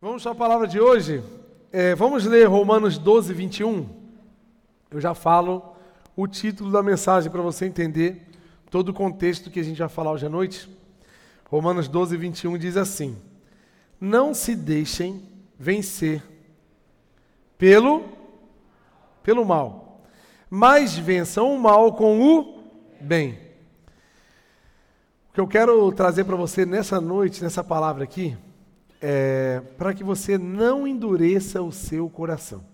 Vamos para a palavra de hoje. É, vamos ler Romanos 12, 21. Eu já falo o título da mensagem para você entender todo o contexto que a gente vai falar hoje à noite. Romanos 12, 21 diz assim: Não se deixem vencer pelo, pelo mal, mas vençam o mal com o bem. O que eu quero trazer para você nessa noite, nessa palavra aqui, é para que você não endureça o seu coração.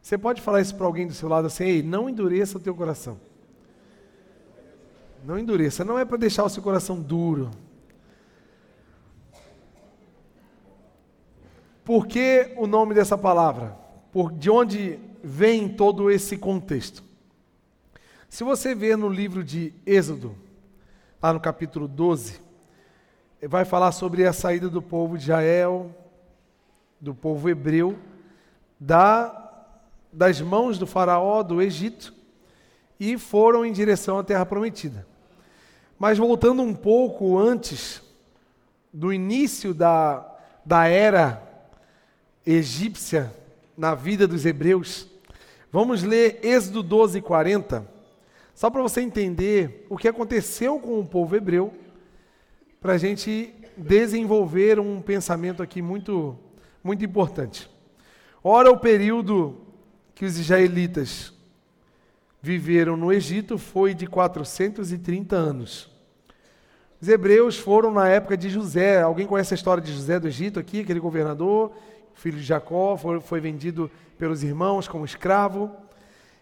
Você pode falar isso para alguém do seu lado assim, ei, não endureça o teu coração. Não endureça, não é para deixar o seu coração duro. Por que o nome dessa palavra? Por de onde vem todo esse contexto? Se você ver no livro de Êxodo, lá no capítulo 12, vai falar sobre a saída do povo de Israel, do povo hebreu, da, das mãos do faraó do Egito, e foram em direção à terra prometida. Mas voltando um pouco antes do início da, da era egípcia na vida dos hebreus, vamos ler Êxodo 12, 40 só para você entender o que aconteceu com o povo hebreu, para a gente desenvolver um pensamento aqui muito, muito importante. Ora, o período que os israelitas viveram no Egito foi de 430 anos. Os hebreus foram na época de José. Alguém conhece a história de José do Egito aqui, aquele governador, filho de Jacó, foi, foi vendido pelos irmãos como escravo.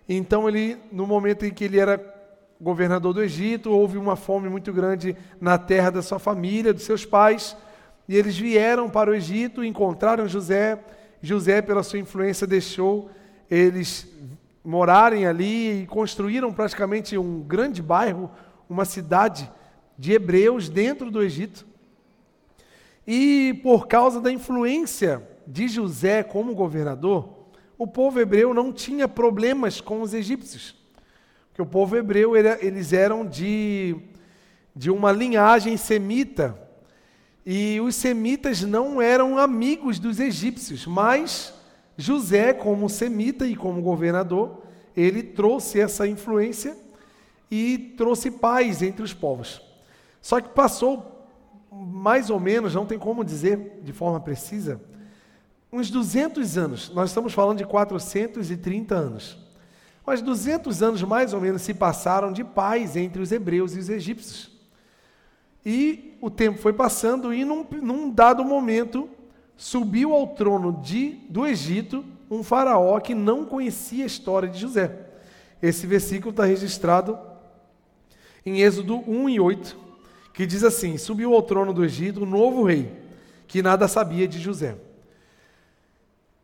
Então ele, no momento em que ele era governador do Egito, houve uma fome muito grande na terra da sua família, dos seus pais, e eles vieram para o Egito, encontraram José. José, pela sua influência, deixou eles morarem ali e construíram praticamente um grande bairro, uma cidade de hebreus dentro do Egito. E por causa da influência de José como governador, o povo hebreu não tinha problemas com os egípcios. O povo hebreu, eles eram de, de uma linhagem semita. E os semitas não eram amigos dos egípcios, mas José, como semita e como governador, ele trouxe essa influência e trouxe paz entre os povos. Só que passou mais ou menos, não tem como dizer de forma precisa, uns 200 anos, nós estamos falando de 430 anos, mas 200 anos mais ou menos se passaram de paz entre os hebreus e os egípcios. E o tempo foi passando e num, num dado momento subiu ao trono de, do Egito um faraó que não conhecia a história de José. Esse versículo está registrado em Êxodo 1 e 8, que diz assim: Subiu ao trono do Egito um novo rei, que nada sabia de José.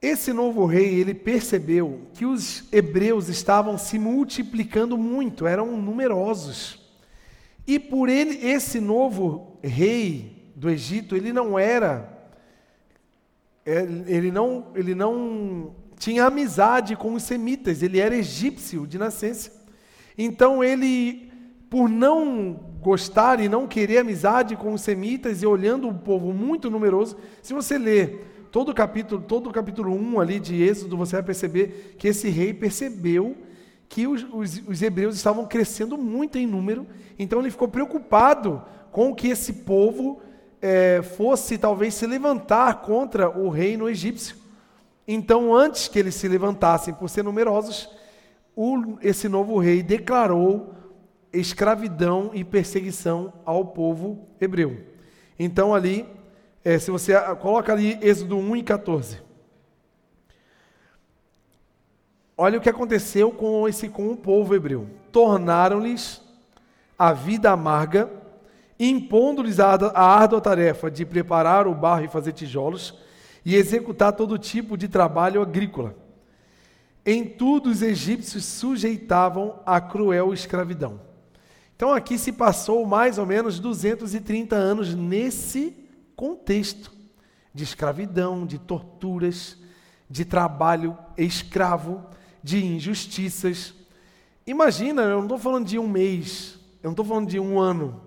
Esse novo rei, ele percebeu que os hebreus estavam se multiplicando muito, eram numerosos. E por ele, esse novo rei do Egito, ele não era é, ele não, ele não tinha amizade com os semitas, ele era egípcio de nascença. Então ele, por não gostar e não querer amizade com os semitas e olhando um povo muito numeroso, se você ler todo o capítulo, todo o capítulo 1 ali de Êxodo, você vai perceber que esse rei percebeu que os, os, os, hebreus estavam crescendo muito em número, então ele ficou preocupado com que esse povo é, fosse talvez se levantar contra o reino egípcio. Então, antes que eles se levantassem por ser numerosos, o, esse novo rei declarou escravidão e perseguição ao povo hebreu. Então, ali, é, se você coloca ali Êxodo 1 e 14. Olha o que aconteceu com esse com o povo hebreu. Tornaram-lhes a vida amarga, impondo-lhes a, a árdua tarefa de preparar o barro e fazer tijolos e executar todo tipo de trabalho agrícola. Em tudo os egípcios sujeitavam a cruel escravidão. Então aqui se passou mais ou menos 230 anos nesse contexto de escravidão, de torturas, de trabalho escravo, de injustiças. Imagina, eu não estou falando de um mês, eu não estou falando de um ano,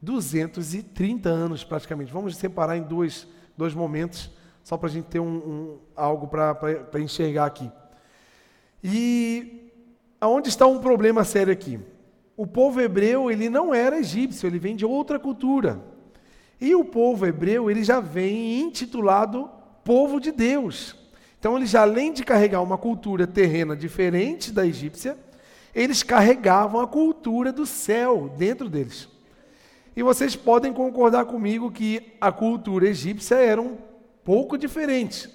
230 anos praticamente. Vamos separar em dois, dois momentos, só para a gente ter um, um algo para enxergar aqui. E aonde está um problema sério aqui? O povo hebreu ele não era egípcio, ele vem de outra cultura. E o povo hebreu ele já vem intitulado povo de Deus. Então eles além de carregar uma cultura terrena diferente da egípcia, eles carregavam a cultura do céu dentro deles. E vocês podem concordar comigo que a cultura egípcia era um pouco diferente.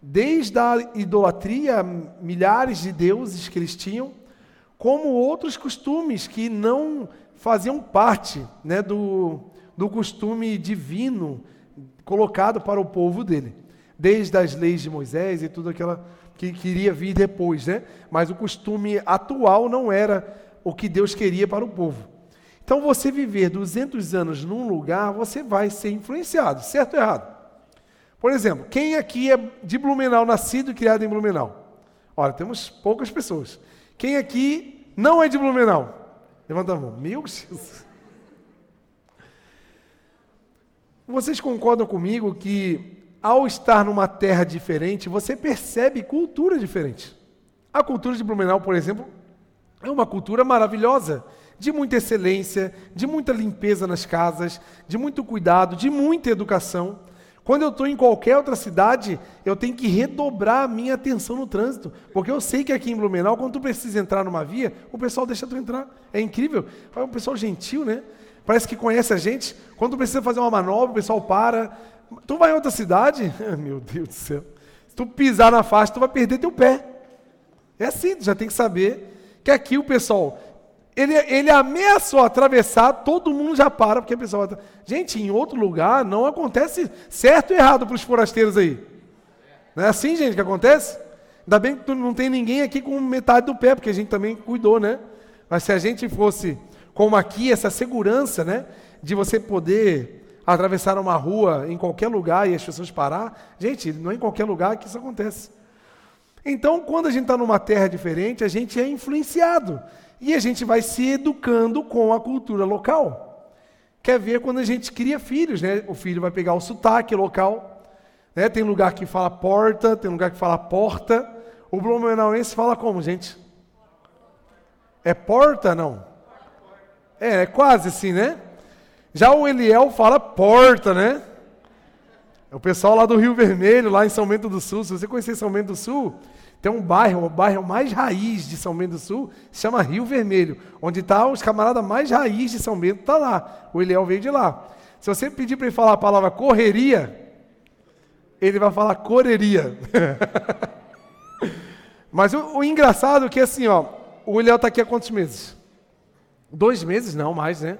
Desde a idolatria, milhares de deuses que eles tinham, como outros costumes que não faziam parte né, do, do costume divino colocado para o povo dele. Desde as leis de Moisés e tudo aquela que queria vir depois, né? Mas o costume atual não era o que Deus queria para o povo. Então, você viver 200 anos num lugar, você vai ser influenciado, certo ou errado? Por exemplo, quem aqui é de Blumenau, nascido e criado em Blumenau? Olha, temos poucas pessoas. Quem aqui não é de Blumenau? Levanta a mão. Meu Deus. Vocês concordam comigo que ao estar numa terra diferente, você percebe cultura diferente? A cultura de Blumenau, por exemplo, é uma cultura maravilhosa de muita excelência, de muita limpeza nas casas, de muito cuidado, de muita educação. Quando eu estou em qualquer outra cidade, eu tenho que redobrar a minha atenção no trânsito, porque eu sei que aqui em Blumenau, quando tu precisa entrar numa via, o pessoal deixa tu entrar. É incrível. É um pessoal gentil, né? Parece que conhece a gente. Quando precisa fazer uma manobra, o pessoal para. Tu vai em outra cidade, meu Deus do céu. Se tu pisar na faixa, tu vai perder teu pé. É assim, tu já tem que saber que aqui o pessoal ele, ele ameaçou atravessar, todo mundo já para, porque a pessoa. Gente, em outro lugar não acontece certo e errado para os forasteiros aí. Não é assim, gente, que acontece? Ainda bem que não tem ninguém aqui com metade do pé, porque a gente também cuidou, né? Mas se a gente fosse como aqui, essa segurança, né? De você poder atravessar uma rua em qualquer lugar e as pessoas parar. Gente, não é em qualquer lugar que isso acontece. Então, quando a gente está numa terra diferente, a gente é influenciado. E a gente vai se educando com a cultura local. Quer ver quando a gente cria filhos, né? O filho vai pegar o sotaque local. Né? Tem lugar que fala porta, tem lugar que fala porta. O blumenauense fala como, gente? É porta, não? É, é quase assim, né? Já o Eliel fala porta, né? O pessoal lá do Rio Vermelho, lá em São Bento do Sul, se você conhecer São Bento do Sul, tem um bairro, o bairro mais raiz de São Bento do Sul, se chama Rio Vermelho, onde está os camaradas mais raiz de São Bento, está lá. O Eliel veio de lá. Se você pedir para ele falar a palavra correria, ele vai falar correria. Mas o, o, engraçado é que assim, ó, o Eliel está aqui há quantos meses? Dois meses? Não, mais, né?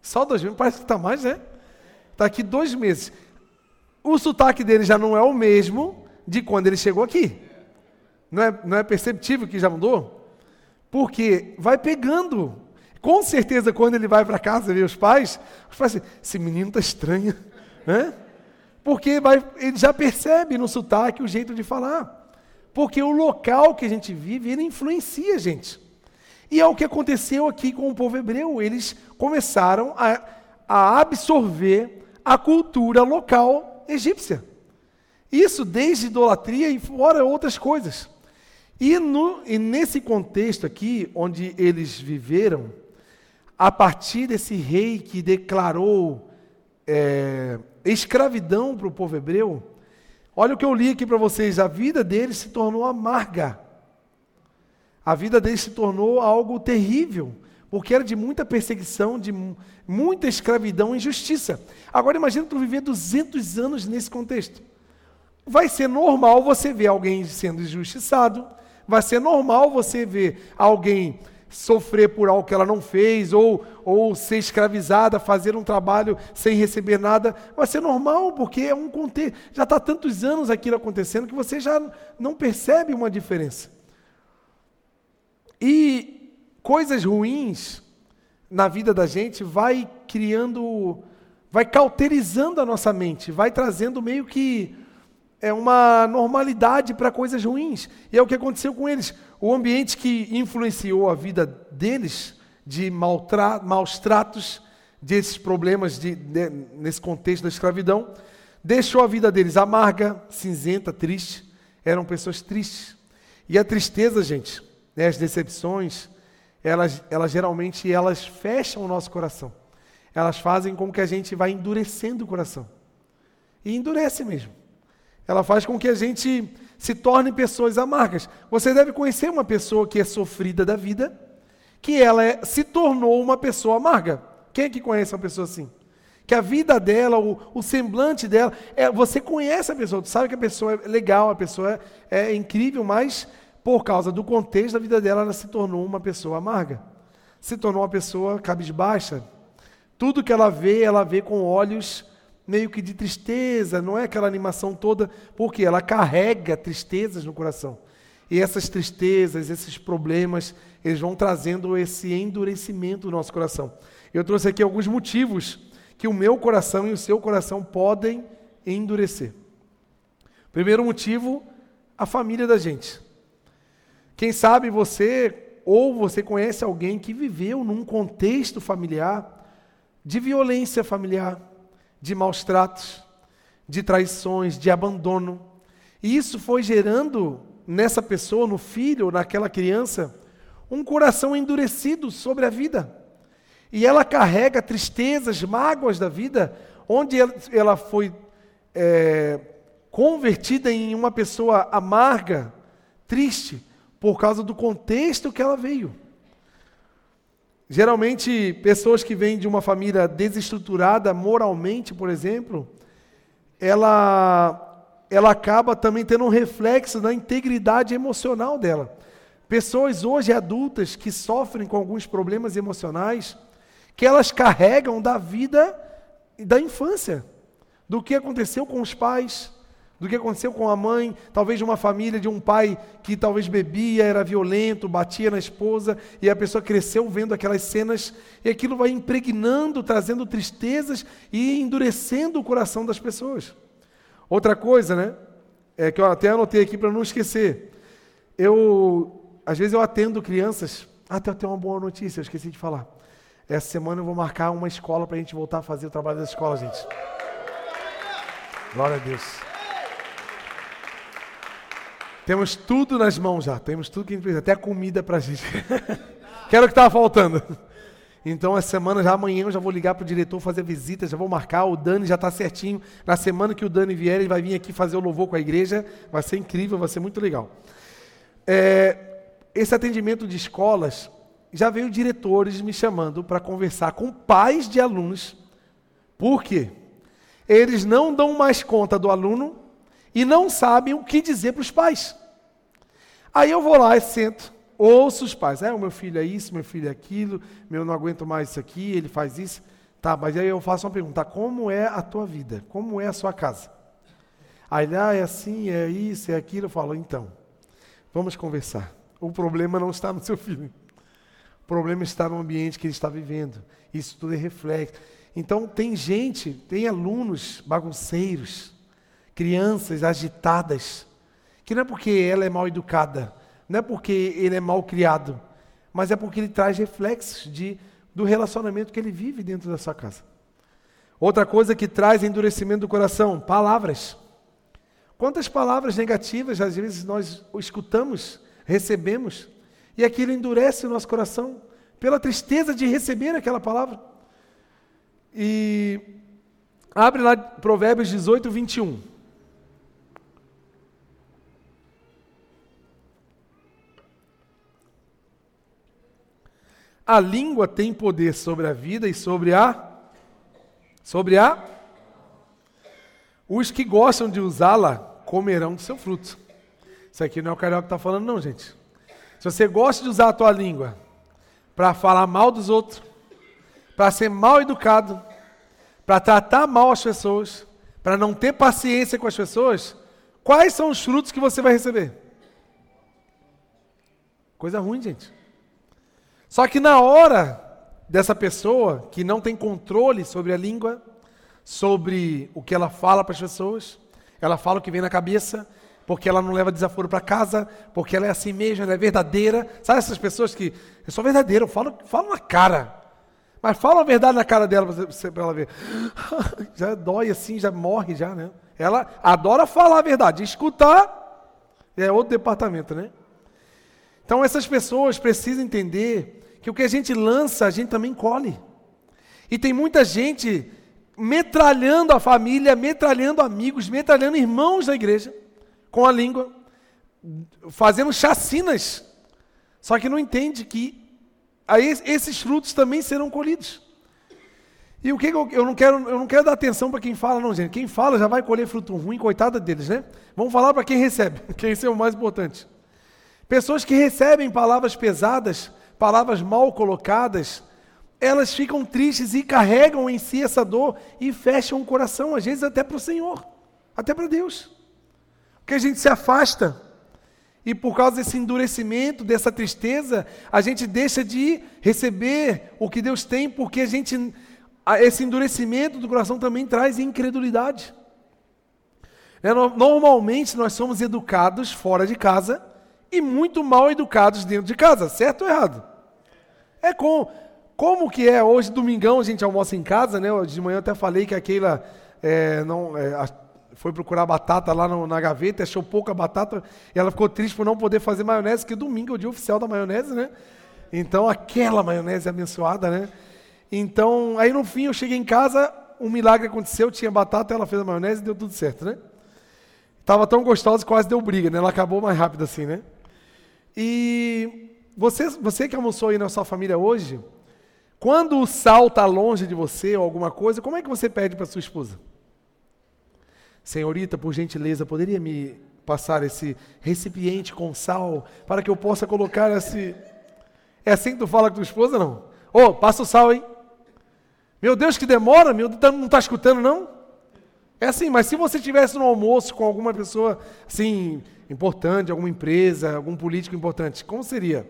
Só dois meses? Parece que está mais, né? Está aqui dois meses. O sotaque dele já não é o mesmo de quando ele chegou aqui. Não é, não é perceptível que já mudou? Porque vai pegando. Com certeza, quando ele vai para casa ver os pais, os pais assim, esse menino está estranho. Né? Porque vai, ele já percebe no sotaque o jeito de falar. Porque o local que a gente vive, ele influencia a gente. E é o que aconteceu aqui com o povo hebreu. Eles começaram a, a absorver a cultura local egípcia. Isso desde idolatria e fora outras coisas. E, no, e nesse contexto aqui, onde eles viveram, a partir desse rei que declarou é, escravidão para o povo hebreu, olha o que eu li aqui para vocês: a vida deles se tornou amarga. A vida deles se tornou algo terrível, porque era de muita perseguição, de muita escravidão e injustiça. Agora imagina tu viver 200 anos nesse contexto vai ser normal você ver alguém sendo injustiçado, vai ser normal você ver alguém sofrer por algo que ela não fez, ou, ou ser escravizada, fazer um trabalho sem receber nada, vai ser normal, porque é um contexto. Já está tantos anos aquilo acontecendo que você já não percebe uma diferença. E coisas ruins na vida da gente vai criando, vai cauterizando a nossa mente, vai trazendo meio que é uma normalidade para coisas ruins. E é o que aconteceu com eles. O ambiente que influenciou a vida deles, de maus tratos, desses problemas de, de, nesse contexto da escravidão, deixou a vida deles amarga, cinzenta, triste. Eram pessoas tristes. E a tristeza, gente, né, as decepções, elas, elas geralmente elas fecham o nosso coração. Elas fazem com que a gente vá endurecendo o coração. E endurece mesmo. Ela faz com que a gente se torne pessoas amargas. Você deve conhecer uma pessoa que é sofrida da vida, que ela é, se tornou uma pessoa amarga. Quem é que conhece uma pessoa assim? Que a vida dela, o, o semblante dela, é, você conhece a pessoa, tu sabe que a pessoa é legal, a pessoa é, é incrível, mas por causa do contexto da vida dela, ela se tornou uma pessoa amarga. Se tornou uma pessoa cabisbaixa. Tudo que ela vê, ela vê com olhos meio que de tristeza, não é aquela animação toda, porque ela carrega tristezas no coração. E essas tristezas, esses problemas, eles vão trazendo esse endurecimento no nosso coração. Eu trouxe aqui alguns motivos que o meu coração e o seu coração podem endurecer. Primeiro motivo, a família da gente. Quem sabe você ou você conhece alguém que viveu num contexto familiar de violência familiar, de maus tratos, de traições, de abandono. E isso foi gerando nessa pessoa, no filho, naquela criança, um coração endurecido sobre a vida. E ela carrega tristezas, mágoas da vida, onde ela foi é, convertida em uma pessoa amarga, triste, por causa do contexto que ela veio. Geralmente, pessoas que vêm de uma família desestruturada moralmente, por exemplo, ela, ela acaba também tendo um reflexo na integridade emocional dela. Pessoas hoje adultas que sofrem com alguns problemas emocionais, que elas carregam da vida da infância, do que aconteceu com os pais, do que aconteceu com a mãe, talvez de uma família, de um pai que talvez bebia, era violento, batia na esposa, e a pessoa cresceu vendo aquelas cenas, e aquilo vai impregnando, trazendo tristezas e endurecendo o coração das pessoas. Outra coisa, né? É que eu até anotei aqui para não esquecer. Eu, às vezes eu atendo crianças. Ah, tem uma boa notícia, eu esqueci de falar. Essa semana eu vou marcar uma escola para a gente voltar a fazer o trabalho da escola, gente. Glória a Deus. Temos tudo nas mãos já, temos tudo que a gente precisa, até comida para a gente. que era o que estava faltando. Então, essa semana, já amanhã, eu já vou ligar para o diretor fazer visita, já vou marcar. O Dani já está certinho. Na semana que o Dani vier, ele vai vir aqui fazer o louvor com a igreja. Vai ser incrível, vai ser muito legal. É, esse atendimento de escolas, já veio diretores me chamando para conversar com pais de alunos. Por quê? Eles não dão mais conta do aluno e não sabem o que dizer para os pais. Aí eu vou lá e sento, ouço os pais. É, o meu filho é isso, meu filho é aquilo, meu não aguento mais isso aqui, ele faz isso. Tá, mas aí eu faço uma pergunta: como é a tua vida? Como é a sua casa? Aí ele, ah, é assim, é isso, é aquilo. Eu falo, então, vamos conversar. O problema não está no seu filho. O problema está no ambiente que ele está vivendo. Isso tudo é reflexo. Então, tem gente, tem alunos bagunceiros, crianças agitadas, que não é porque ela é mal educada, não é porque ele é mal criado, mas é porque ele traz reflexos de, do relacionamento que ele vive dentro da sua casa. Outra coisa que traz endurecimento do coração, palavras. Quantas palavras negativas às vezes nós escutamos, recebemos, e aquilo endurece o nosso coração pela tristeza de receber aquela palavra. E abre lá Provérbios 18, 21. A língua tem poder sobre a vida e sobre a sobre a os que gostam de usá-la comerão do seu fruto. Isso aqui não é o carioca que está falando, não, gente. Se você gosta de usar a tua língua para falar mal dos outros, para ser mal educado, para tratar mal as pessoas, para não ter paciência com as pessoas, quais são os frutos que você vai receber? Coisa ruim, gente. Só que na hora dessa pessoa que não tem controle sobre a língua, sobre o que ela fala para as pessoas, ela fala o que vem na cabeça, porque ela não leva desaforo para casa, porque ela é assim mesmo, ela é verdadeira. Sabe essas pessoas que eu sou verdadeira, eu falo, falo na cara. Mas fala a verdade na cara dela para ela ver. Já dói assim, já morre já, né? Ela adora falar a verdade. Escutar é outro departamento, né? Então essas pessoas precisam entender que o que a gente lança, a gente também colhe. E tem muita gente metralhando a família, metralhando amigos, metralhando irmãos da igreja com a língua, fazendo chacinas. Só que não entende que esses frutos também serão colhidos. E o que eu, eu não quero, eu não quero dar atenção para quem fala, não, gente. Quem fala já vai colher fruto ruim, coitada deles, né? Vamos falar para quem recebe, que isso é o mais importante. Pessoas que recebem palavras pesadas, palavras mal colocadas, elas ficam tristes e carregam em si essa dor e fecham o coração, às vezes até para o Senhor, até para Deus. Porque a gente se afasta e por causa desse endurecimento, dessa tristeza, a gente deixa de receber o que Deus tem, porque a gente esse endurecimento do coração também traz incredulidade. É, normalmente nós somos educados fora de casa e muito mal educados dentro de casa, certo ou errado? É com como que é hoje domingão a gente almoça em casa, né? De manhã eu até falei que aquela é, não é, foi procurar batata lá no, na gaveta, achou pouca batata, e ela ficou triste por não poder fazer maionese, que domingo é o dia oficial da maionese, né? Então, aquela maionese abençoada, né? Então, aí no fim eu cheguei em casa, um milagre aconteceu, tinha batata, ela fez a maionese e deu tudo certo, né? Tava tão gostosa que quase deu briga, né? Ela acabou mais rápido assim, né? E você, você que almoçou aí na sua família hoje, quando o sal está longe de você ou alguma coisa, como é que você pede para sua esposa? Senhorita, por gentileza, poderia me passar esse recipiente com sal para que eu possa colocar esse. É assim que tu fala com tua esposa, não? Ô, oh, passa o sal, hein? Meu Deus, que demora, meu Deus, não está escutando, não? É assim, mas se você estivesse no almoço com alguma pessoa, assim, importante, alguma empresa, algum político importante, como seria?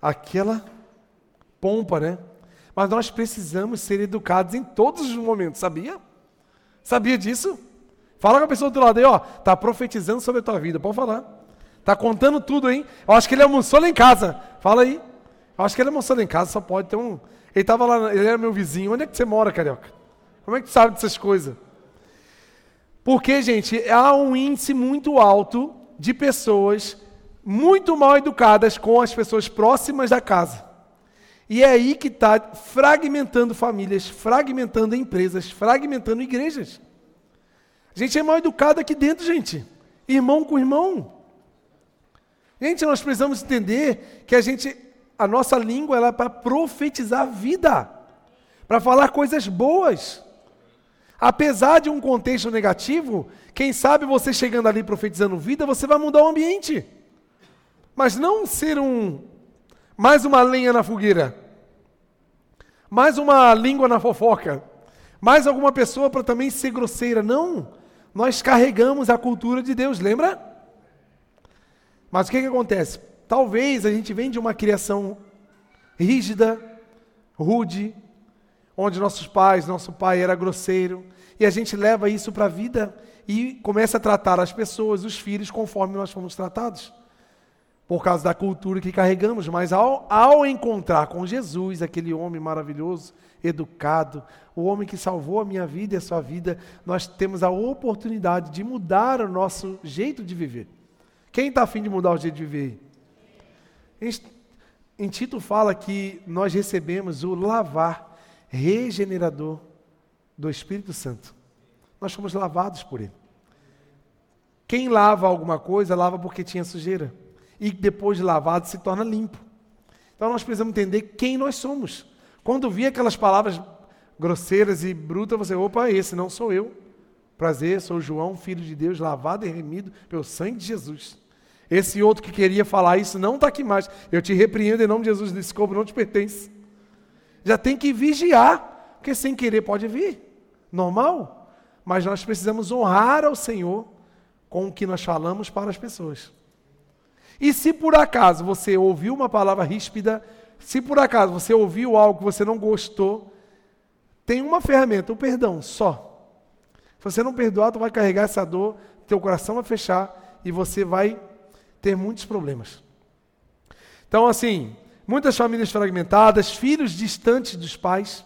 Aquela pompa, né? Mas nós precisamos ser educados em todos os momentos, sabia? Sabia disso? Fala com a pessoa do lado aí, ó. Tá profetizando sobre a tua vida, pode falar. Tá contando tudo, hein? Eu acho que ele almoçou lá em casa. Fala aí. Eu acho que ele almoçou lá em casa, só pode ter um. Ele tava lá, ele era meu vizinho. Onde é que você mora, carioca? Como é que tu sabe dessas coisas? Porque, gente, há um índice muito alto de pessoas muito mal educadas com as pessoas próximas da casa. E é aí que está fragmentando famílias, fragmentando empresas, fragmentando igrejas. A gente é mal educado aqui dentro, gente. Irmão com irmão. Gente, nós precisamos entender que a gente, a nossa língua ela é para profetizar a vida, para falar coisas boas. Apesar de um contexto negativo, quem sabe você chegando ali profetizando vida, você vai mudar o ambiente. Mas não ser um mais uma lenha na fogueira, mais uma língua na fofoca, mais alguma pessoa para também ser grosseira. Não nós carregamos a cultura de Deus, lembra? Mas o que, que acontece? Talvez a gente vem de uma criação rígida, rude, onde nossos pais, nosso pai era grosseiro, e a gente leva isso para a vida e começa a tratar as pessoas, os filhos, conforme nós fomos tratados, por causa da cultura que carregamos. Mas ao, ao encontrar com Jesus, aquele homem maravilhoso, educado, o homem que salvou a minha vida e a sua vida, nós temos a oportunidade de mudar o nosso jeito de viver. Quem está afim de mudar o jeito de viver? Em Tito fala que nós recebemos o lavar regenerador do Espírito Santo. Nós fomos lavados por ele. Quem lava alguma coisa, lava porque tinha sujeira. E depois de lavado se torna limpo. Então nós precisamos entender quem nós somos. Quando vi aquelas palavras grosseiras e brutas, você, opa, esse não sou eu. Prazer, sou João, filho de Deus, lavado e remido pelo sangue de Jesus. Esse outro que queria falar isso não está aqui mais. Eu te repreendo em nome de Jesus, esse corpo não te pertence. Já tem que vigiar, porque sem querer pode vir. Normal. Mas nós precisamos honrar ao Senhor com o que nós falamos para as pessoas. E se por acaso você ouviu uma palavra ríspida, se por acaso você ouviu algo que você não gostou, tem uma ferramenta, o perdão, só. Se você não perdoar, tu vai carregar essa dor, teu coração vai fechar e você vai ter muitos problemas. Então, assim, muitas famílias fragmentadas, filhos distantes dos pais.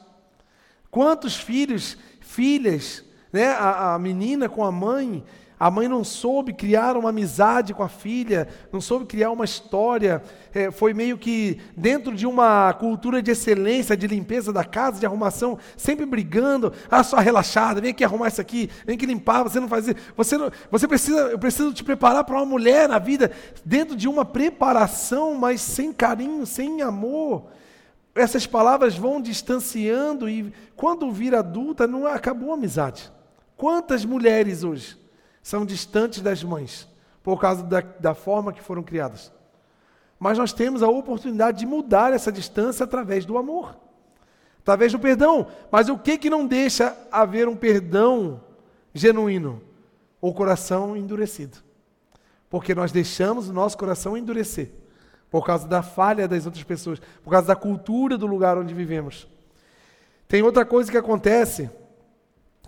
Quantos filhos, filhas, né? A, a menina com a mãe, a mãe não soube criar uma amizade com a filha, não soube criar uma história, é, foi meio que dentro de uma cultura de excelência, de limpeza da casa, de arrumação, sempre brigando. Ah, só relaxada, vem aqui arrumar isso aqui, vem aqui limpar, você não faz isso. Você, não, você precisa, eu preciso te preparar para uma mulher na vida, dentro de uma preparação, mas sem carinho, sem amor. Essas palavras vão distanciando e quando vira adulta, não acabou a amizade. Quantas mulheres hoje? São distantes das mães, por causa da, da forma que foram criadas. Mas nós temos a oportunidade de mudar essa distância através do amor, através do perdão. Mas o que, que não deixa haver um perdão genuíno? O coração endurecido. Porque nós deixamos o nosso coração endurecer por causa da falha das outras pessoas, por causa da cultura do lugar onde vivemos. Tem outra coisa que acontece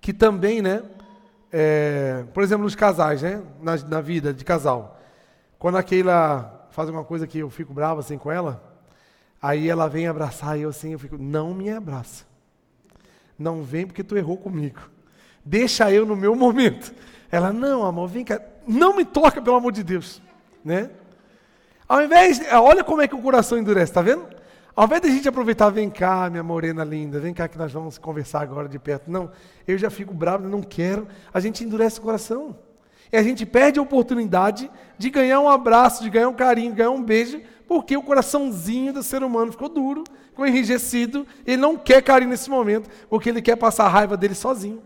que também, né? É, por exemplo, nos casais, né? Na, na, vida de casal. Quando a Keila faz uma coisa que eu fico bravo assim com ela, aí ela vem abraçar e eu assim, eu fico, não me abraça. Não vem porque tu errou comigo. Deixa eu no meu momento. Ela, não, amor, vem cá. Não me toca, pelo amor de Deus. Né? Ao invés, olha como é que o coração endurece, tá vendo? Ao invés de a gente aproveitar, vem cá, minha morena linda, vem cá que nós vamos conversar agora de perto. Não, eu já fico bravo, não quero. A gente endurece o coração. E a gente perde a oportunidade de ganhar um abraço, de ganhar um carinho, de ganhar um beijo, porque o coraçãozinho do ser humano ficou duro, ficou enrijecido. Ele não quer carinho nesse momento, porque ele quer passar a raiva dele sozinho.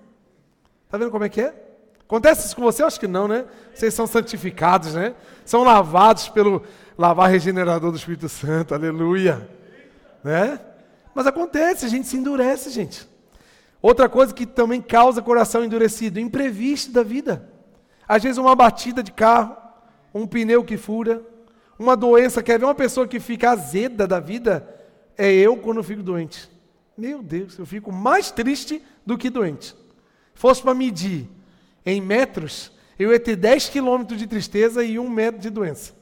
Está vendo como é que é? Acontece isso com você? Acho que não, né? Vocês são santificados, né? São lavados pelo lavar regenerador do Espírito Santo, aleluia né? Mas acontece, a gente se endurece, gente. Outra coisa que também causa coração endurecido, imprevisto da vida. Às vezes uma batida de carro, um pneu que fura, uma doença, quer ver uma pessoa que fica azeda da vida? É eu quando fico doente. Meu Deus, eu fico mais triste do que doente. Fosse para medir em metros, eu ia ter 10 quilômetros de tristeza e um metro de doença.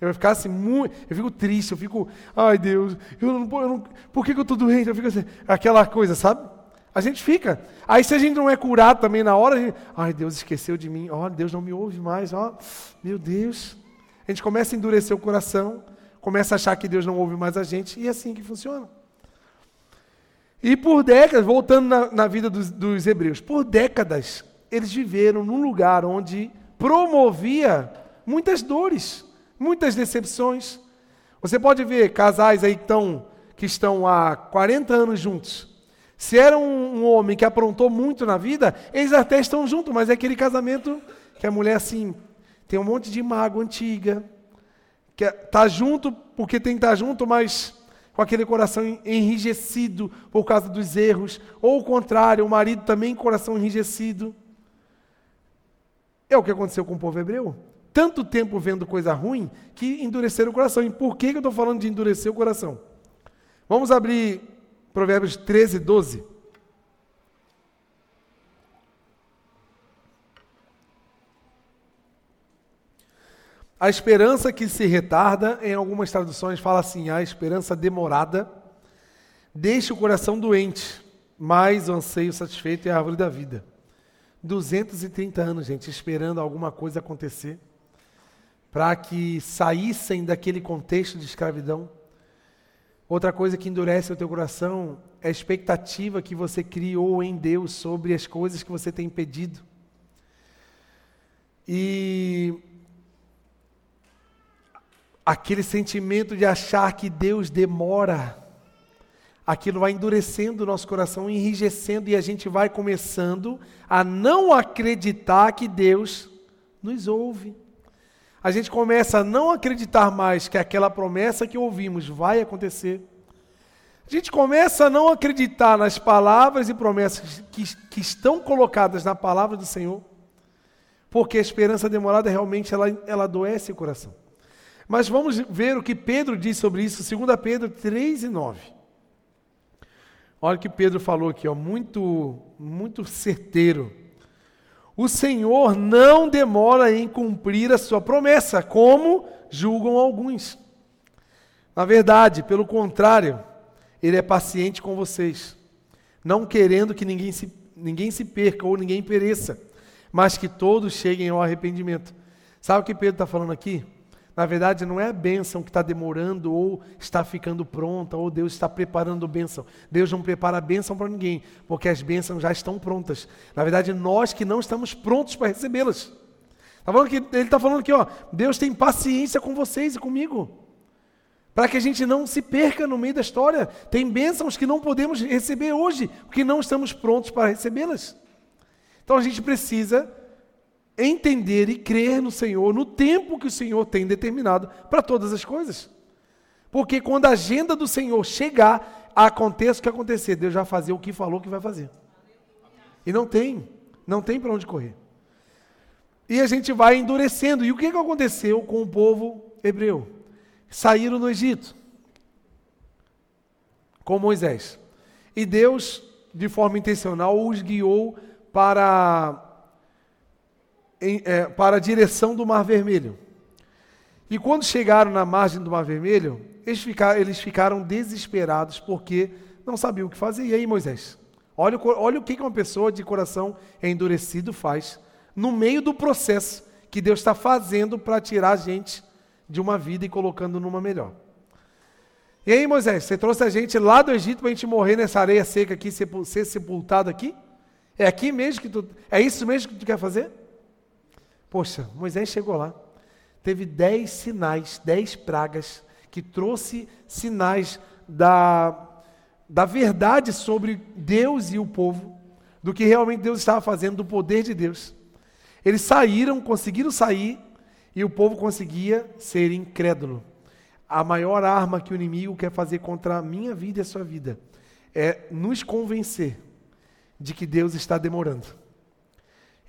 Eu ficar assim, muito, eu fico triste, eu fico, ai Deus, eu não, eu não, por que, eu estou doente? Eu fico assim, aquela coisa, sabe? A gente fica. Aí se a gente não é curado também na hora, a gente, ai Deus esqueceu de mim, ó, Deus não me ouve mais, ó, meu Deus. A gente começa a endurecer o coração, começa a achar que Deus não ouve mais a gente, e é assim que funciona. E por décadas, voltando na, na vida dos, dos hebreus, por décadas, eles viveram num lugar onde promovia muitas dores muitas decepções. Você pode ver casais aí que estão, que estão há 40 anos juntos. Se era um, um homem que aprontou muito na vida, eles até estão juntos, mas é aquele casamento que a mulher assim tem um monte de mágoa antiga, que está junto porque tem que estar tá junto, mas com aquele coração enrijecido por causa dos erros, ou o contrário, o marido também coração enrijecido. É o que aconteceu com o povo hebreu tanto tempo vendo coisa ruim que endureceram o coração. E por que, eu estou falando de endurecer o coração? Vamos abrir Provérbios 13, 12. A esperança que se retarda, em algumas traduções fala assim, a esperança demorada, deixa o coração doente, mas o anseio satisfeito é a árvore da vida. 230 anos, gente, esperando alguma coisa acontecer para que saíssem daquele contexto de escravidão. Outra coisa que endurece o teu coração é a expectativa que você criou em Deus sobre as coisas que você tem pedido. E aquele sentimento de achar que Deus demora, aquilo vai endurecendo o nosso coração, enrijecendo, e a gente vai começando a não acreditar que Deus nos ouve a gente começa a não acreditar mais que aquela promessa que ouvimos vai acontecer. A gente começa a não acreditar nas palavras e promessas que, que estão colocadas na palavra do Senhor, porque a esperança demorada realmente ela, ela adoece o coração. Mas vamos ver o que Pedro diz sobre isso, 2 Pedro 3 e 9. Olha o que Pedro falou aqui, ó, muito, muito certeiro. O Senhor não demora em cumprir a sua promessa, como julgam alguns. Na verdade, pelo contrário, ele é paciente com vocês, não querendo que ninguém se, ninguém se perca ou ninguém pereça, mas que todos cheguem ao arrependimento. Sabe o que Pedro está falando aqui? Na verdade, não é a bênção que está demorando ou está ficando pronta, ou Deus está preparando bênção. Deus não prepara a bênção para ninguém, porque as bênçãos já estão prontas. Na verdade, nós que não estamos prontos para recebê-las. Tá falando que, ele está falando aqui, ó, Deus tem paciência com vocês e comigo. Para que a gente não se perca no meio da história. Tem bênçãos que não podemos receber hoje, porque não estamos prontos para recebê-las. Então a gente precisa entender e crer no Senhor no tempo que o Senhor tem determinado para todas as coisas. Porque quando a agenda do Senhor chegar, aconteça o que acontecer, Deus vai fazer o que falou que vai fazer. E não tem, não tem para onde correr. E a gente vai endurecendo. E o que, que aconteceu com o povo hebreu? Saíram do Egito com Moisés. E Deus, de forma intencional, os guiou para em, é, para a direção do Mar Vermelho. E quando chegaram na margem do Mar Vermelho, eles ficaram, eles ficaram desesperados porque não sabiam o que fazer. E aí, Moisés? Olha, olha o que uma pessoa de coração endurecido faz no meio do processo que Deus está fazendo para tirar a gente de uma vida e colocando numa melhor. E aí, Moisés, você trouxe a gente lá do Egito para a gente morrer nessa areia seca aqui, ser sepultado aqui? É aqui mesmo que tu. É isso mesmo que tu quer fazer? Poxa, Moisés chegou lá, teve dez sinais, dez pragas, que trouxe sinais da, da verdade sobre Deus e o povo, do que realmente Deus estava fazendo, do poder de Deus. Eles saíram, conseguiram sair, e o povo conseguia ser incrédulo. A maior arma que o inimigo quer fazer contra a minha vida e a sua vida é nos convencer de que Deus está demorando.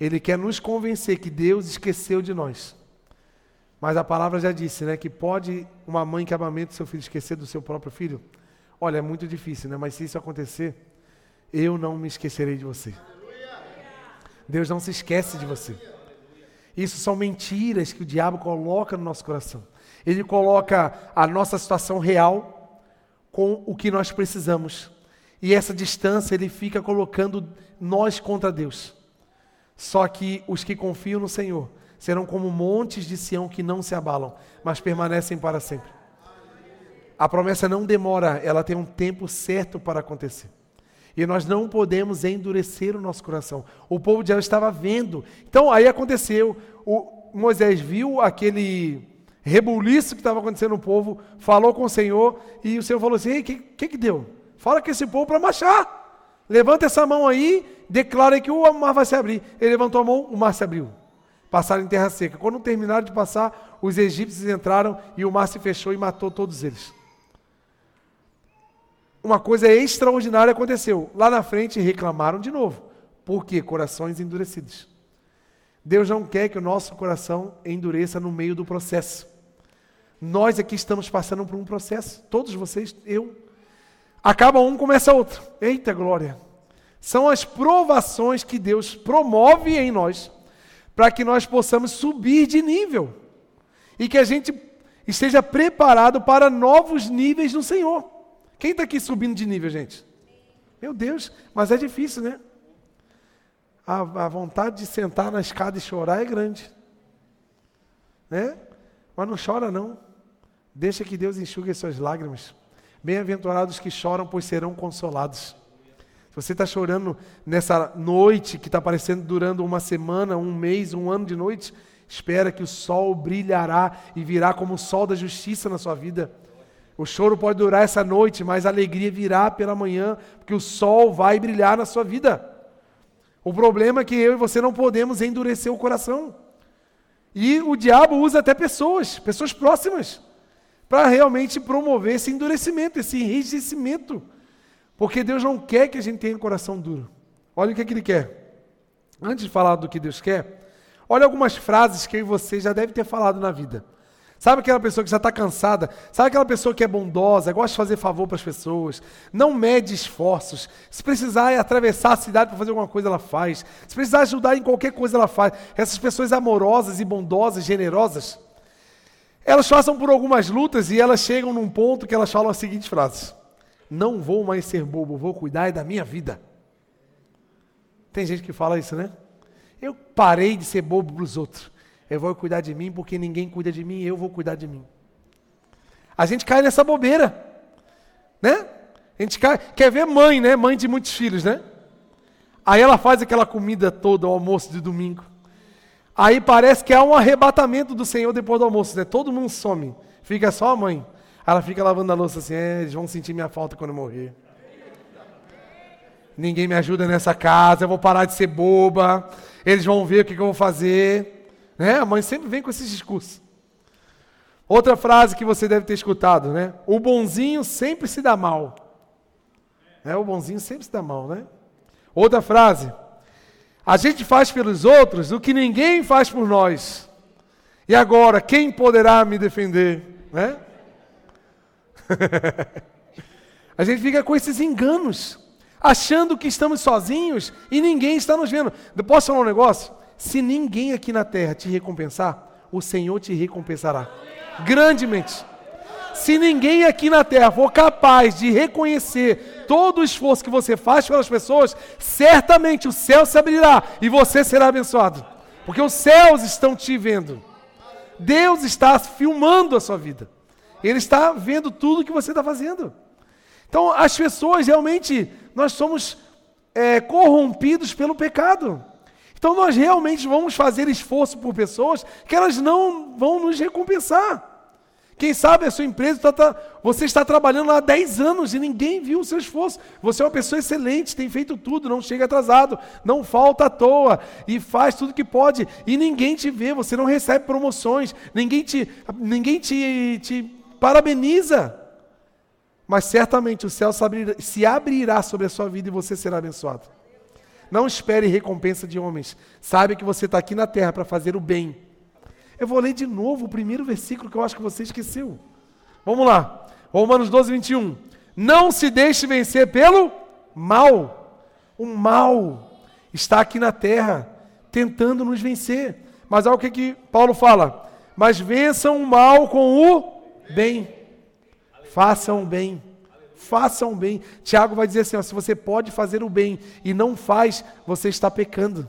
Ele quer nos convencer que Deus esqueceu de nós. Mas a palavra já disse, né, que pode uma mãe que amamenta seu filho esquecer do seu próprio filho? Olha, é muito difícil, né? Mas se isso acontecer, eu não me esquecerei de você. Deus não se esquece de você. Isso são mentiras que o diabo coloca no nosso coração. Ele coloca a nossa situação real com o que nós precisamos. E essa distância ele fica colocando nós contra Deus. Só que os que confiam no Senhor serão como montes de Sião que não se abalam, mas permanecem para sempre. A promessa não demora, ela tem um tempo certo para acontecer. E nós não podemos endurecer o nosso coração. O povo de Israel estava vendo. Então aí aconteceu. O Moisés viu aquele rebuliço que estava acontecendo no povo, falou com o Senhor e o Senhor falou assim: "O que, que que deu? Fala com esse povo para marchar. Levanta essa mão aí, declara que o mar vai se abrir. Ele levantou a mão, o mar se abriu. Passaram em terra seca. Quando terminaram de passar, os egípcios entraram e o mar se fechou e matou todos eles. Uma coisa extraordinária aconteceu. Lá na frente reclamaram de novo. Por quê? Corações endurecidos. Deus não quer que o nosso coração endureça no meio do processo. Nós aqui estamos passando por um processo. Todos vocês, eu. Acaba um, começa outro. Eita glória! São as provações que Deus promove em nós para que nós possamos subir de nível e que a gente esteja preparado para novos níveis no Senhor. Quem está aqui subindo de nível, gente? Meu Deus, mas é difícil, né? A, a vontade de sentar na escada e chorar é grande, né? Mas não chora não. Deixa que Deus enxugue as suas lágrimas. Bem-aventurados que choram, pois serão consolados. Se você está chorando nessa noite que está parecendo durando uma semana, um mês, um ano de noite, espera que o sol brilhará e virá como o sol da justiça na sua vida. O choro pode durar essa noite, mas a alegria virá pela manhã, porque o sol vai brilhar na sua vida. O problema é que eu e você não podemos endurecer o coração. E o diabo usa até pessoas, pessoas próximas para realmente promover esse endurecimento, esse enrijecimento. Porque Deus não quer que a gente tenha um coração duro. Olha o que, é que Ele quer. Antes de falar do que Deus quer, olha algumas frases que você já deve ter falado na vida. Sabe aquela pessoa que já está cansada? Sabe aquela pessoa que é bondosa, gosta de fazer favor para as pessoas, não mede esforços. Se precisar atravessar a cidade para fazer alguma coisa, ela faz. Se precisar ajudar em qualquer coisa, ela faz. Essas pessoas amorosas e bondosas, generosas, Elas passam por algumas lutas e elas chegam num ponto que elas falam as seguintes frases: Não vou mais ser bobo, vou cuidar da minha vida. Tem gente que fala isso, né? Eu parei de ser bobo para os outros. Eu vou cuidar de mim porque ninguém cuida de mim, eu vou cuidar de mim. A gente cai nessa bobeira, né? A gente cai, quer ver mãe, né? Mãe de muitos filhos, né? Aí ela faz aquela comida toda, o almoço de domingo. Aí parece que há um arrebatamento do Senhor depois do almoço, né? Todo mundo some, fica só a mãe. Ela fica lavando a louça assim, é, eles vão sentir minha falta quando eu morrer. Ninguém me ajuda nessa casa, eu vou parar de ser boba. Eles vão ver o que, que eu vou fazer. Né? A mãe sempre vem com esses discursos. Outra frase que você deve ter escutado, né? O bonzinho sempre se dá mal. É, o bonzinho sempre se dá mal, né? Outra frase. A gente faz pelos outros o que ninguém faz por nós. E agora, quem poderá me defender? Né? a gente fica com esses enganos, achando que estamos sozinhos e ninguém está nos vendo. Posso falar um negócio? Se ninguém aqui na terra te recompensar, o Senhor te recompensará grandemente. Se ninguém aqui na terra for capaz de reconhecer todo o esforço que você faz pelas pessoas, certamente o céu se abrirá e você será abençoado. Porque os céus estão te vendo. Deus está filmando a sua vida. Ele está vendo tudo que você está fazendo. Então, as pessoas realmente, nós somos é, corrompidos pelo pecado. Então, nós realmente vamos fazer esforço por pessoas que elas não vão nos recompensar. Quem sabe a sua empresa, tá, tá, você está trabalhando lá há 10 anos e ninguém viu o seu esforço. Você é uma pessoa excelente, tem feito tudo, não chega atrasado, não falta à toa e faz tudo que pode. E ninguém te vê, você não recebe promoções, ninguém te, ninguém te, te parabeniza. Mas certamente o céu se abrirá sobre a sua vida e você será abençoado. Não espere recompensa de homens. Saiba que você está aqui na terra para fazer o bem eu vou ler de novo o primeiro versículo que eu acho que você esqueceu. Vamos lá. Romanos 12, 21. Não se deixe vencer pelo mal. O mal está aqui na terra, tentando nos vencer. Mas olha o que, que Paulo fala. Mas vençam o mal com o bem. Façam o bem. Façam o bem. Tiago vai dizer assim: ó, se você pode fazer o bem e não faz, você está pecando.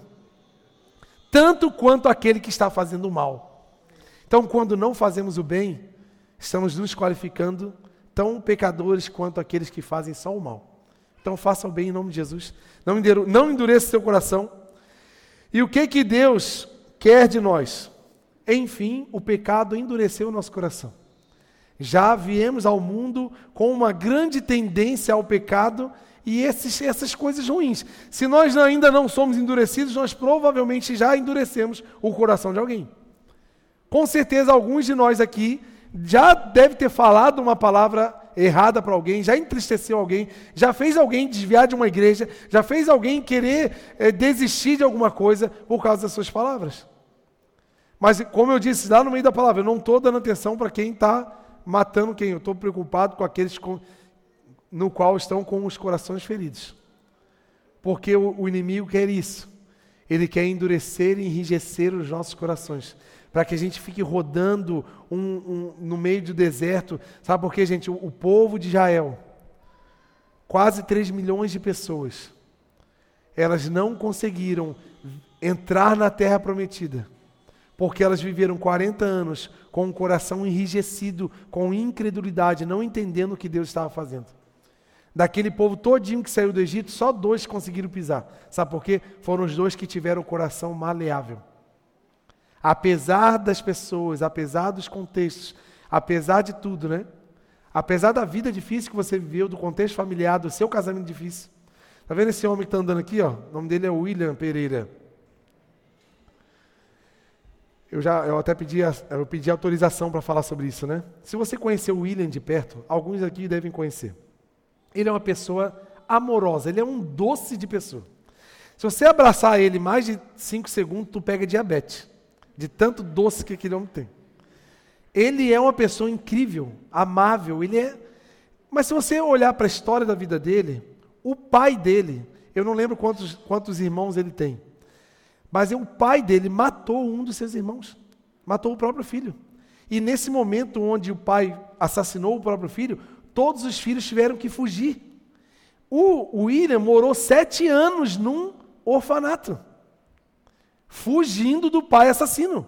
Tanto quanto aquele que está fazendo o mal. Então, quando não fazemos o bem, estamos nos qualificando tão pecadores quanto aqueles que fazem só o mal. Então, faça o bem em nome de Jesus. Não endureça seu coração. E o que que Deus quer de nós? Enfim, o pecado endureceu o nosso coração. Já viemos ao mundo com uma grande tendência ao pecado e esses, essas coisas ruins. Se nós ainda não somos endurecidos, nós provavelmente já endurecemos o coração de alguém. Com certeza, alguns de nós aqui já deve ter falado uma palavra errada para alguém, já entristeceu alguém, já fez alguém desviar de uma igreja, já fez alguém querer é, desistir de alguma coisa por causa das suas palavras. Mas, como eu disse lá no meio da palavra, eu não estou dando atenção para quem está matando quem, eu estou preocupado com aqueles com, no qual estão com os corações feridos. Porque o, o inimigo quer isso. Ele quer endurecer e enrijecer os nossos corações para que a gente fique rodando um, um, no meio do deserto. Sabe por quê, gente? O, o povo de Israel, quase 3 milhões de pessoas, elas não conseguiram entrar na terra prometida, porque elas viveram 40 anos com o coração enrijecido, com incredulidade, não entendendo o que Deus estava fazendo. Daquele povo todinho que saiu do Egito, só dois conseguiram pisar. Sabe por quê? Foram os dois que tiveram o coração maleável. Apesar das pessoas, apesar dos contextos, apesar de tudo, né? Apesar da vida difícil que você viveu, do contexto familiar, do seu casamento difícil. Tá vendo esse homem que está andando aqui, ó? O nome dele é William Pereira. Eu já, eu até pedi, eu pedi autorização para falar sobre isso, né? Se você conheceu o William de perto, alguns aqui devem conhecer. Ele é uma pessoa amorosa, ele é um doce de pessoa. Se você abraçar ele mais de cinco segundos, tu pega diabetes de tanto doce que aquele homem tem. Ele é uma pessoa incrível, amável, ele é. Mas se você olhar para a história da vida dele, o pai dele, eu não lembro quantos, quantos irmãos ele tem, mas o pai dele matou um dos seus irmãos, matou o próprio filho. E nesse momento onde o pai assassinou o próprio filho, todos os filhos tiveram que fugir. O William morou sete anos num orfanato, fugindo do pai assassino.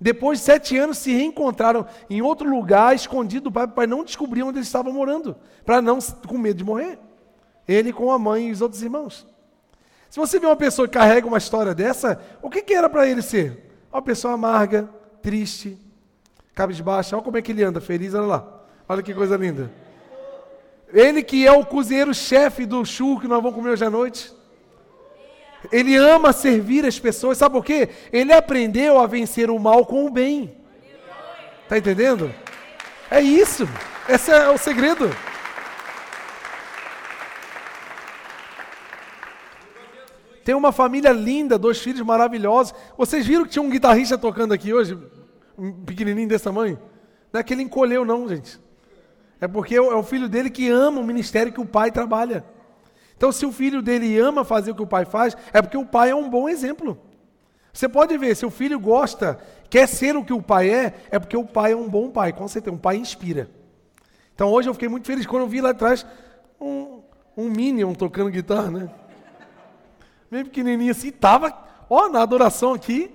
Depois de sete anos, se reencontraram em outro lugar, escondido do pai, para o pai não descobrir onde eles estavam morando, para não com medo de morrer. Ele com a mãe e os outros irmãos. Se você vê uma pessoa que carrega uma história dessa, o que, que era para ele ser? Uma pessoa amarga, triste, cabisbaixa. Olha como é que ele anda, feliz, olha lá. Olha que coisa linda. Ele que é o cozinheiro-chefe do churro que nós vamos comer hoje à noite. Ele ama servir as pessoas. Sabe por quê? Ele aprendeu a vencer o mal com o bem. Está entendendo? É isso. Esse é o segredo. Tem uma família linda, dois filhos maravilhosos. Vocês viram que tinha um guitarrista tocando aqui hoje? Um pequenininho desse tamanho? Não é que ele encolheu, não, gente. É porque é o filho dele que ama o ministério que o pai trabalha. Então, se o filho dele ama fazer o que o pai faz, é porque o pai é um bom exemplo. Você pode ver, se o filho gosta, quer ser o que o pai é, é porque o pai é um bom pai, com certeza. Um pai inspira. Então, hoje eu fiquei muito feliz quando eu vi lá atrás um, um Minion tocando guitarra, né? meio pequenininho assim, tava, ó, na adoração aqui,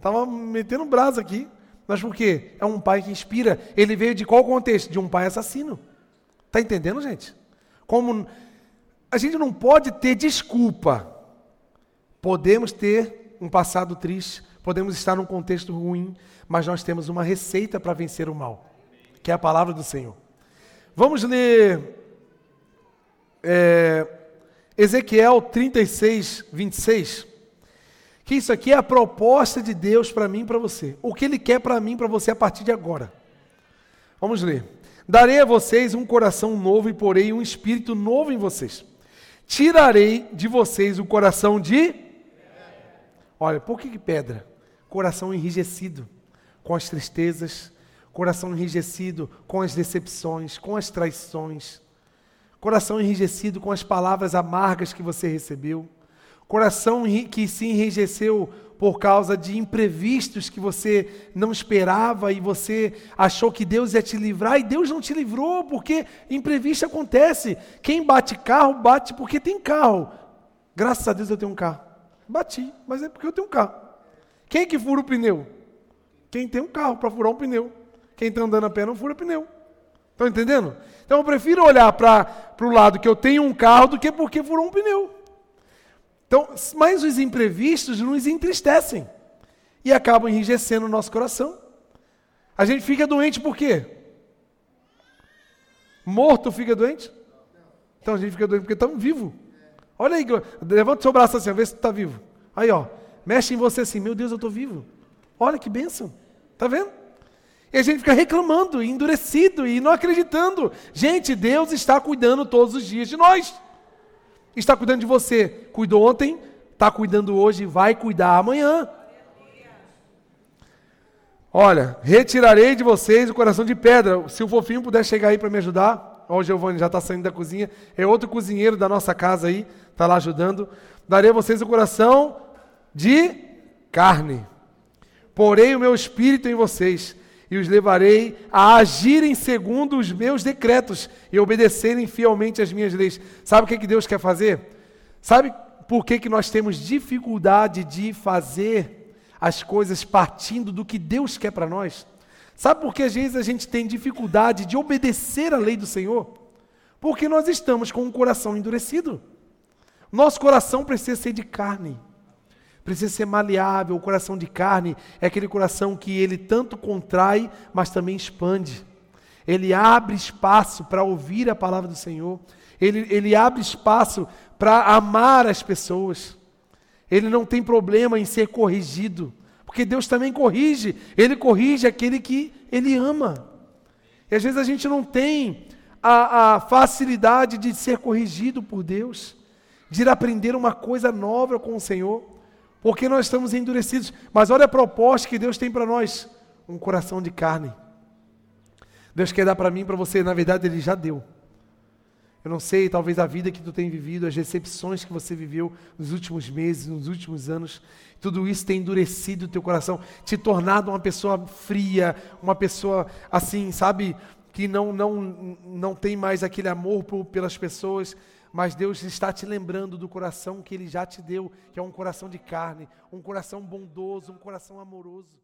tava metendo brasa aqui. Mas por quê? É um pai que inspira. Ele veio de qual contexto? De um pai assassino. Tá entendendo, gente? Como a gente não pode ter desculpa. Podemos ter um passado triste, podemos estar num contexto ruim, mas nós temos uma receita para vencer o mal, que é a palavra do Senhor. Vamos ler é, Ezequiel 36, 26. Que isso aqui é a proposta de Deus para mim e para você. O que Ele quer para mim e para você a partir de agora. Vamos ler. Darei a vocês um coração novo e porei um espírito novo em vocês. Tirarei de vocês o coração de. Olha, por que, pedra? Coração enrijecido com as tristezas, coração enrijecido com as decepções, com as traições coração enrijecido com as palavras amargas que você recebeu, coração que se enrijeceu por causa de imprevistos que você não esperava e você achou que Deus ia te livrar e Deus não te livrou porque imprevisto acontece. Quem bate carro, bate porque tem carro. Graças a Deus eu tenho um carro. Bati, mas é porque eu tenho um carro. Quem que fura o pneu? Quem tem um carro para furar um pneu. Quem está andando a pé não fura pneu. Estão entendendo? Então eu prefiro olhar para o lado que eu tenho um carro do que porque furou um pneu. Então, mas os imprevistos nos entristecem e acabam enrijecendo o nosso coração. A gente fica doente por quê? Morto fica doente? Então a gente fica doente porque estamos vivos. Olha aí, levanta o seu braço assim, vê se tu está vivo. Aí, ó, mexe em você assim, meu Deus, eu estou vivo. Olha que bênção. Está vendo? E a gente fica reclamando, endurecido e não acreditando. Gente, Deus está cuidando todos os dias de nós. Está cuidando de você. Cuidou ontem, está cuidando hoje, vai cuidar amanhã. Olha, retirarei de vocês o coração de pedra. Se o fofinho puder chegar aí para me ajudar. Ó, o Giovanni já está saindo da cozinha. É outro cozinheiro da nossa casa aí, está lá ajudando. Darei a vocês o coração de carne. Porei o meu espírito em vocês e os levarei a agirem segundo os meus decretos e obedecerem fielmente às minhas leis. Sabe o que, que Deus quer fazer? Sabe por que, que nós temos dificuldade de fazer as coisas partindo do que Deus quer para nós? Sabe por que às vezes a gente tem dificuldade de obedecer a lei do Senhor? Porque nós estamos com um coração endurecido. Nosso coração precisa ser de carne precisa ser maleável. O coração de carne é aquele coração que ele tanto contrai, mas também expande. Ele abre espaço para ouvir a palavra do Senhor. Ele, ele abre espaço para amar as pessoas. Ele não tem problema em ser corrigido, porque Deus também corrige. Ele corrige aquele que ele ama. E às vezes a gente não tem a, a facilidade de ser corrigido por Deus, de ir aprender uma coisa nova com o Senhor porque nós estamos endurecidos. Mas olha a proposta que Deus tem para nós: um coração de carne. Deus quer dar para mim para você, na verdade, Ele já deu. Eu não sei, talvez a vida que tu tem vivido, as recepções que você viveu nos últimos meses, nos últimos anos, tudo isso tem endurecido o teu coração, te tornado uma pessoa fria, uma pessoa assim, sabe, que não não não tem mais aquele amor por, pelas pessoas, mas Deus está te lembrando do coração que ele já te deu, que é um coração de carne, um coração bondoso, um coração amoroso.